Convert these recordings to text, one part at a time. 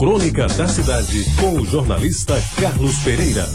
Crônica da Cidade, com o jornalista Carlos Pereira.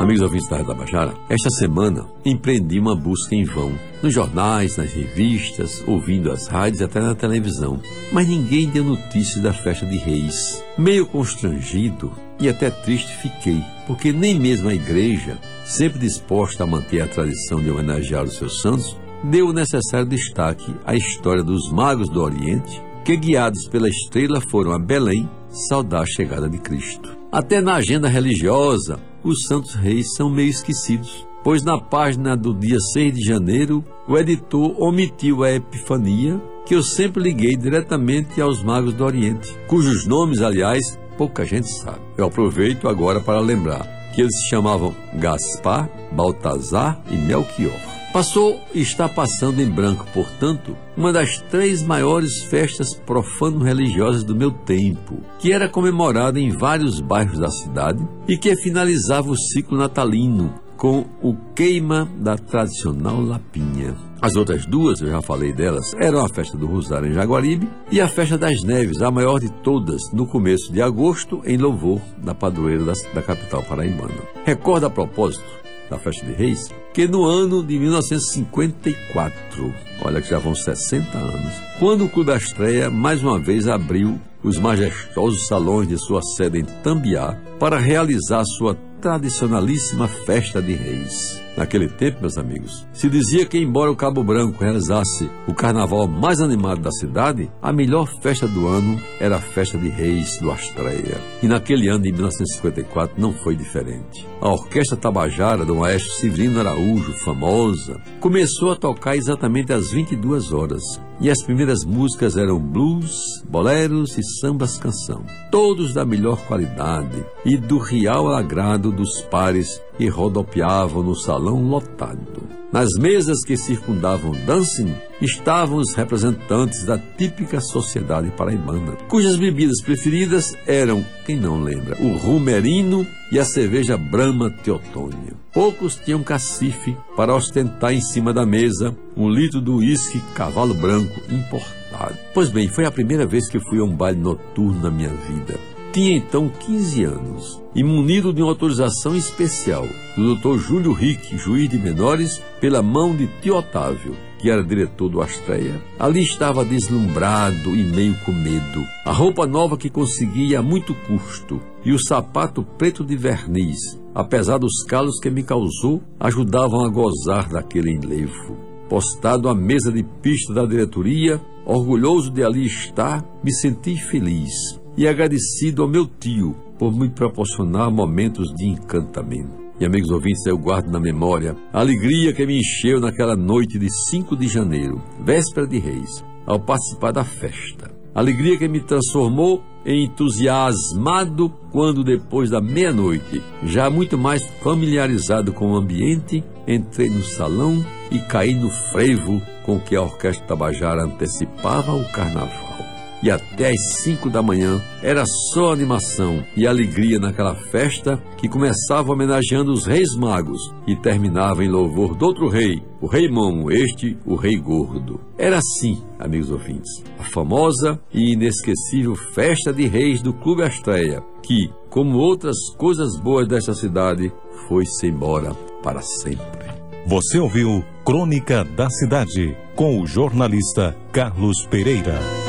Amigos ouvintes da Tabajara, esta semana empreendi uma busca em vão, nos jornais, nas revistas, ouvindo as rádios até na televisão. Mas ninguém deu notícias da festa de reis. Meio constrangido e até triste fiquei, porque nem mesmo a igreja, sempre disposta a manter a tradição de homenagear os seus santos, deu o necessário destaque à história dos magos do Oriente, que guiados pela estrela foram a Belém saudar a chegada de Cristo. Até na agenda religiosa, os santos reis são meio esquecidos, pois na página do dia 6 de janeiro, o editor omitiu a Epifania, que eu sempre liguei diretamente aos magos do Oriente, cujos nomes, aliás, pouca gente sabe. Eu aproveito agora para lembrar que eles se chamavam Gaspar, Baltazar e Melchior. Passou e está passando em branco, portanto, uma das três maiores festas profano-religiosas do meu tempo, que era comemorada em vários bairros da cidade e que finalizava o ciclo natalino com o queima da tradicional lapinha. As outras duas, eu já falei delas, eram a festa do Rosário em Jaguaribe e a festa das Neves, a maior de todas, no começo de agosto, em louvor da padroeira da, da capital paraibana. Recorda a propósito da Festa de Reis, que no ano de 1954, olha que já vão 60 anos, quando o Clube Astreia mais uma vez abriu os majestosos salões de sua sede em Tambiá para realizar sua tradicionalíssima festa de reis. Naquele tempo, meus amigos, se dizia que, embora o Cabo Branco realizasse o carnaval mais animado da cidade, a melhor festa do ano era a festa de reis do Astreia. E naquele ano de 1954 não foi diferente. A Orquestra Tabajara do maestro Severino Araújo, famosa, começou a tocar exatamente às 22 horas. E as primeiras músicas eram blues, boleros e sambas canção. Todos da melhor qualidade e do real agrado dos pares que rodopiavam no salão lotado. Nas mesas que circundavam Dancing estavam os representantes da típica sociedade paraibana, cujas bebidas preferidas eram, quem não lembra, o rumerino e a cerveja Brahma Teotônio. Poucos tinham cacife para ostentar em cima da mesa um litro do uísque cavalo branco importado. Pois bem, foi a primeira vez que fui a um baile noturno na minha vida. Tinha então 15 anos e munido de uma autorização especial do Dr. Júlio Rick, juiz de menores, pela mão de tio Otávio, que era diretor do Astreia. Ali estava deslumbrado e meio com medo. A roupa nova que conseguia a muito custo e o sapato preto de verniz, apesar dos calos que me causou, ajudavam a gozar daquele enlevo. Postado à mesa de pista da diretoria, orgulhoso de ali estar, me senti feliz e agradecido ao meu tio por me proporcionar momentos de encantamento. E amigos ouvintes, eu guardo na memória a alegria que me encheu naquela noite de 5 de janeiro, véspera de Reis, ao participar da festa. Alegria que me transformou em entusiasmado quando, depois da meia-noite, já muito mais familiarizado com o ambiente, entrei no salão e caí no frevo com que a Orquestra Tabajara antecipava o carnaval e até às 5 da manhã era só animação e alegria naquela festa que começava homenageando os reis magos e terminava em louvor do outro rei, o rei Momo, este o rei gordo. Era assim, amigos ouvintes, a famosa e inesquecível festa de reis do Clube Astreia, que, como outras coisas boas desta cidade, foi-se embora para sempre. Você ouviu Crônica da Cidade com o jornalista Carlos Pereira.